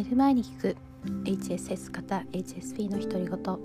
寝る前に聞く。HSS 型 HSP の独り言。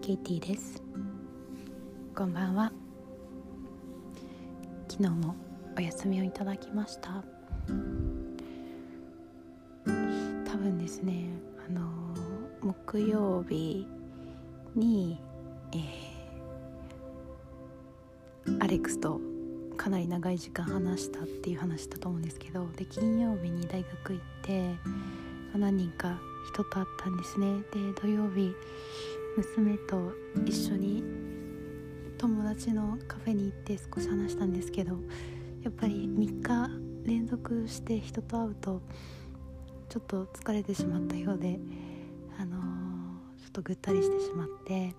ケイティです。こんばんは。昨日もお休みをいただきました。多分ですねあの木曜日に、えー、アレックスとなり長い時間話したっていう話だと思うんですけどで金曜日に大学行って何人か人と会ったんですね。で土曜日娘と一緒に友達のカフェに行って少し話したんですけどやっぱり3日連続して人と会うとちょっと疲れてしまったようであのー、ちょっとぐったりしてしまって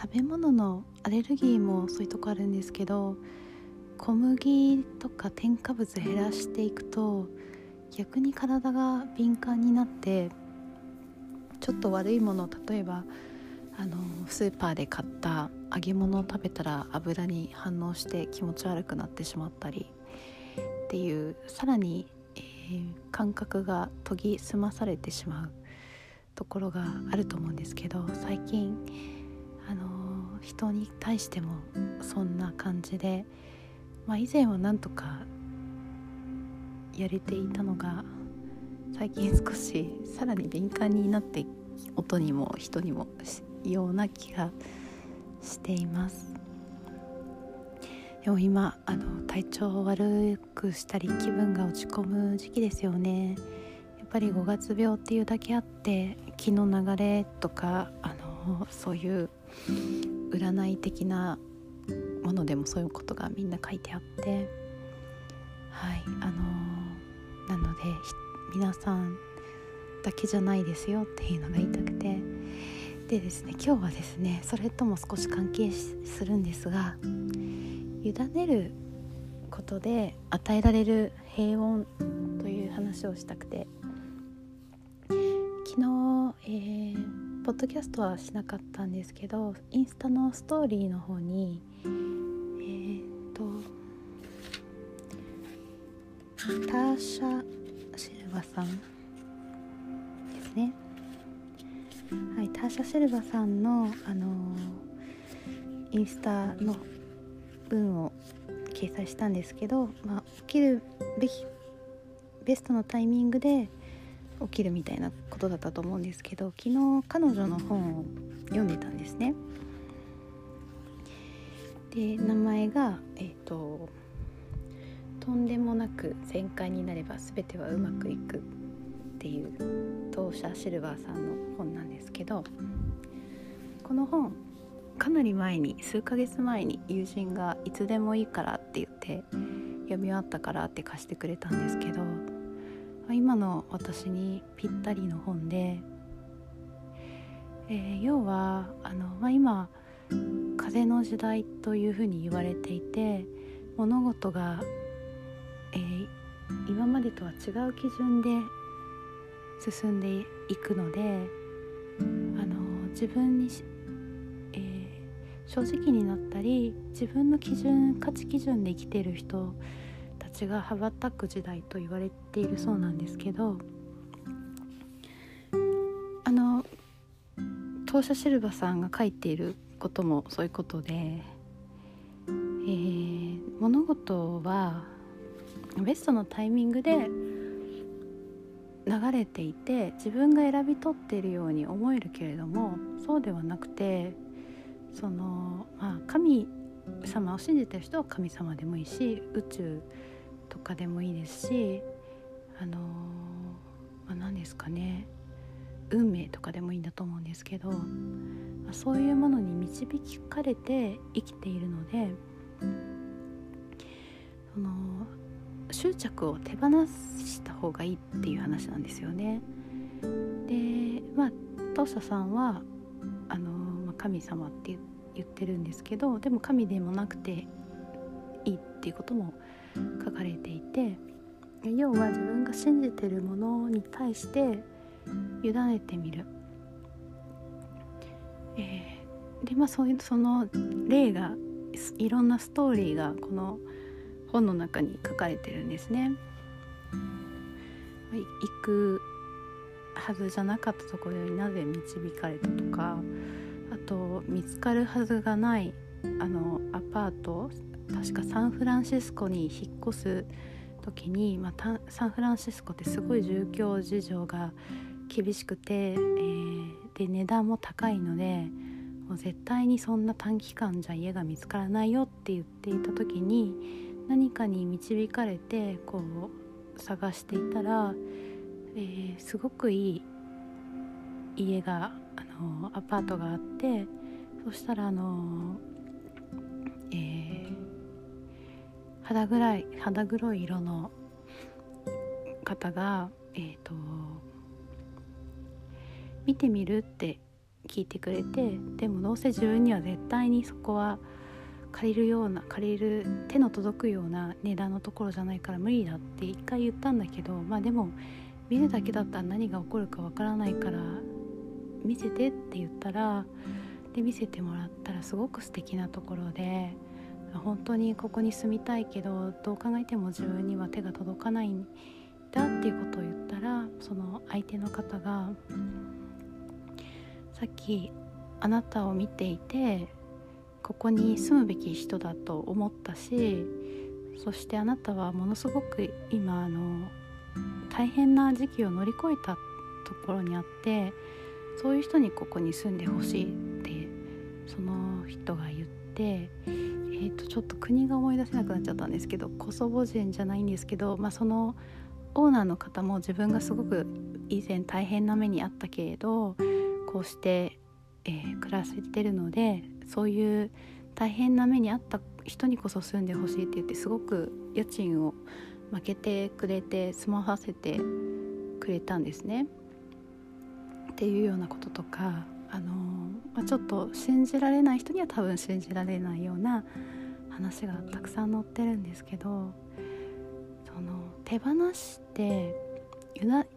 食べ物のアレルギーもそういうとこあるんですけど小麦とか添加物減らしていくと逆に体が敏感になってちょっと悪いもの例えばあのスーパーで買った揚げ物を食べたら油に反応して気持ち悪くなってしまったりっていうさらに、えー、感覚が研ぎ澄まされてしまうところがあると思うんですけど最近あの人に対してもそんな感じで、まあ、以前はなんとかやれていたのが最近少しさらに敏感になって音にも人にもような気がしています。でも今あの体調を悪くしたり気分が落ち込む時期ですよね。やっぱり5月病っていうだけあって気の流れとかあのそういう占い的なものでもそういうことがみんな書いてあってはいあの、なので皆さんだけじゃないですよっていうのが言いたくて。でですね今日はですねそれとも少し関係するんですが委ねることで与えられる平穏という話をしたくて。昨日、えーポッドキャストはしなかったんですけどインスタのストーリーの方にえー、っとターシャ・シルバさんですね。はいターシャ・シルバさんのあのー、インスタの文を掲載したんですけど、まあ、起きるべきベストのタイミングで起きるみたいなことだったと思うんですけど昨日彼女の本を読んでたんですね。で名前がえ、ー、と「とんでもなく全開になれば全てはうまくいく」っていう当社シルバーさんの本なんですけどこの本かなり前に数ヶ月前に友人が「いつでもいいから」って言って読み終わったからって貸してくれたんですけど今の私にぴったりの本で、えー、要はあの、まあ、今風の時代というふうに言われていて物事が、えー、今までとは違う基準で進んでいくのであの自分に、えー、正直になったり自分の基準価値基準で生きてる人ちが羽ばたく時代と言われているそうなんですけどあの当社シルバさんが書いていることもそういうことで、えー、物事はベストのタイミングで流れていて自分が選び取っているように思えるけれどもそうではなくてその、まあ、神様を信じてる人は神様でもいいし宇宙とかでもいいですしあのまあ、何ですかね運命とかでもいいんだと思うんですけど、まあ、そういうものに導かれて生きているのでその執着を手放した方がいいっていう話なんですよね。でまあトーサさんはあの、まあ、神様って言ってるんですけどでも神でもなくていいっていうことも書かれていて要は自分が信じてるものに対して委ねてみる。えー、でまあそういうその例がいろんなストーリーがこの本の中に書かれてるんですね。行くはずじゃなかったところになぜ導かれたとかあと見つかるはずがないあのアパート確かサンフランシスコに引っ越す時に、まあ、サンフランシスコってすごい住居事情が厳しくて、えー、で値段も高いのでもう絶対にそんな短期間じゃ家が見つからないよって言っていた時に何かに導かれてこう探していたら、えー、すごくいい家があのアパートがあってそしたらあの、肌暗い肌黒い色の方がえっ、ー、と見てみるって聞いてくれてでもどうせ自分には絶対にそこは借りるような借りる手の届くような値段のところじゃないから無理だって一回言ったんだけどまあでも見るだけだったら何が起こるかわからないから見せてって言ったらで見せてもらったらすごく素敵なところで本当にここに住みたいけどどう考えても自分には手が届かないんだっていうことを言ったらその相手の方がさっきあなたを見ていてここに住むべき人だと思ったしそしてあなたはものすごく今あの大変な時期を乗り越えたところにあってそういう人にここに住んでほしいってその人が言って、えー、とちょっと国が思い出せなくなっちゃったんですけどコソボ人じゃないんですけど、まあ、そのオーナーの方も自分がすごく以前大変な目にあったけれどこうして、えー、暮らせてるのでそういう大変な目にあった人にこそ住んでほしいって言ってすごく家賃を負けてくれて住まわせてくれたんですね。っていうようなこととか、あのまあ、ちょっと信じられない人には多分信じられないような話がたくさん載ってるんですけどその手放して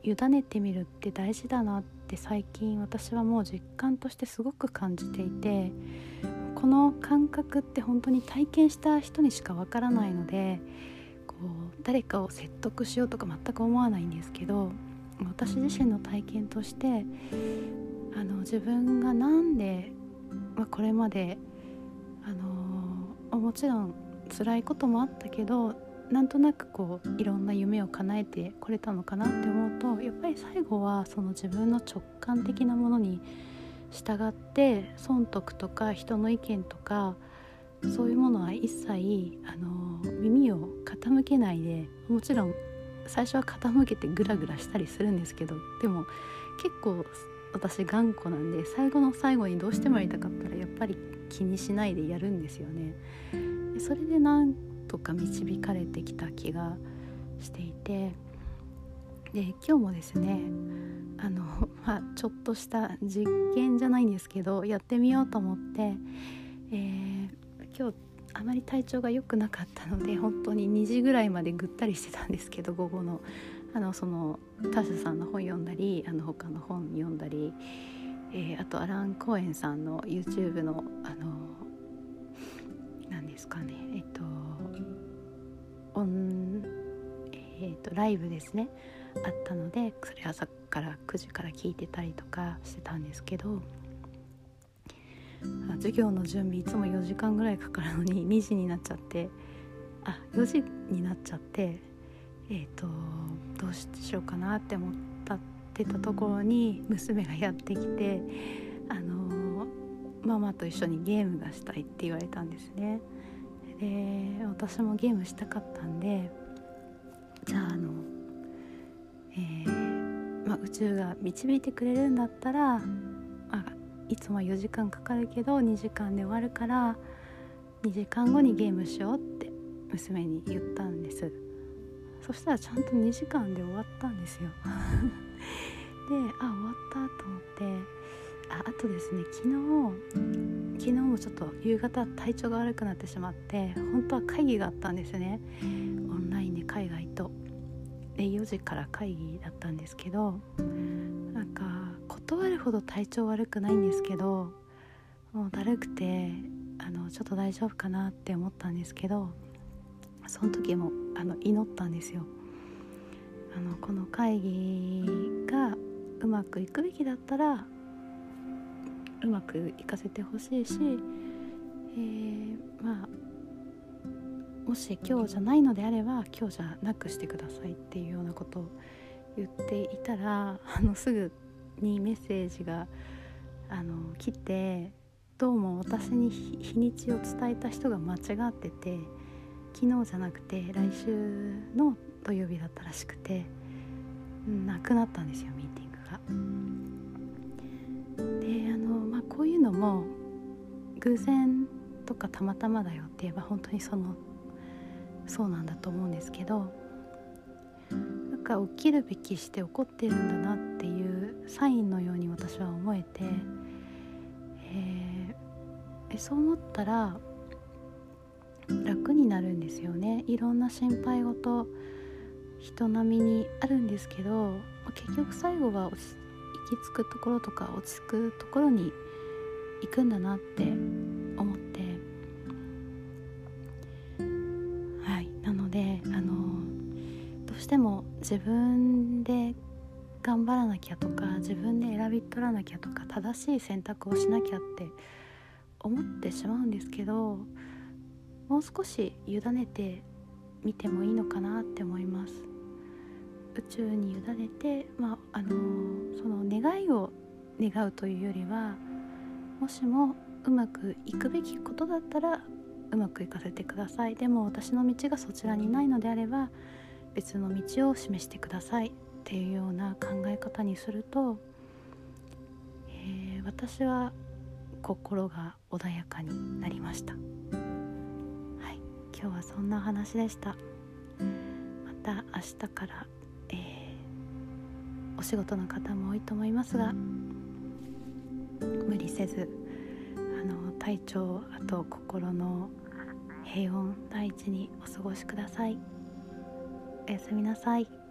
委ねてみるって大事だなって最近私はもう実感としてすごく感じていてこの感覚って本当に体験した人にしかわからないのでこう誰かを説得しようとか全く思わないんですけど私自身の体験としてあの自分が何で、まあ、これまであのもちろん辛いこともあったけどなんとなくこういろんな夢を叶えてこれたのかなって思うとやっぱり最後はその自分の直感的なものに従って損得とか人の意見とかそういうものは一切あの耳を傾けないでもちろん最初は傾けてグラグラしたりするんですけどでも結構私頑固なんで最後の最後にどうしてもやりたかったらやっぱり気にしないでやるんですよね。それでなんとか導かれてきた気がしていてで今日もですねあの、まあ、ちょっとした実験じゃないんですけどやってみようと思って、えー、今日あまり体調が良くなかったので本当に2時ぐらいまでぐったりしてたんですけど午後のあのそのタシャさんの本読んだりあの他の本読んだり、えー、あとアラン・コーエンさんの YouTube のあの何ですかねえっとオン、えーと、ライブですねあったのでそれ朝から9時から聞いてたりとかしてたんですけど授業の準備いつも4時間ぐらいかかるのに2時になっちゃってあ4時になっちゃってえっ、ー、とどうしようかなって思ったってたところに娘がやってきてあのママと一緒にゲームがしたいって言われたんですね。で私もゲームしたかったんでじゃああの、えー、まあ、宇宙が導いてくれるんだったら、まあ、いつも4時間かかるけど2時間で終わるから2時間後にゲームしようって娘に言ったんですそしたらちゃんと2時間で終わったんですよ。であ終わったと思ってああとですね昨日昨日もちょっと夕方体調が悪くなってしまって本当は会議があったんですね。オンラインで海外と。で4時から会議だったんですけどなんか断るほど体調悪くないんですけどもうだるくてあのちょっと大丈夫かなって思ったんですけどその時もあの祈ったんですよ。あのこの会議がうまくいくべきだったらうまくいかせてほしいし、えー、まあもし今日じゃないのであれば今日じゃなくしてくださいっていうようなことを言っていたらあのすぐにメッセージがあの来てどうも私に日にちを伝えた人が間違ってて昨日じゃなくて来週の土曜日だったらしくて、うん、なくなったんですよミーティングが。であの、まあ、こういうのも偶然とかたまたまだよって言えば本当にそのそうなんだと思うんですけどなんか起きるべきして起こってるんだなっていうサインのように私は思えて、えー、そう思ったら楽になるんですよね。いろんな心配事人並みにあるんですけど結局最後は行き着くところとか落ち着くところに行くんだなって思って。はい。なのであのどうしても自分で頑張らなきゃとか自分で選び取らなきゃとか正しい選択をしなきゃって思ってしまうんですけどもう少し委ねてみてもいいのかなって思います。宇宙に委ねて、まあ、あのその願いを願うというよりはもしもうまくいくべきことだったらうまくいかせてください。でも私の道がそちらにないのであれば別の道を示してください。っていうような考え方にすると、えー、私は心が穏やかになりました。今日はそんな話でした。また明日から、えー、お仕事の方も多いと思いますが無理せずあの体調あと心の平穏第一にお過ごしください。おやすみなさい。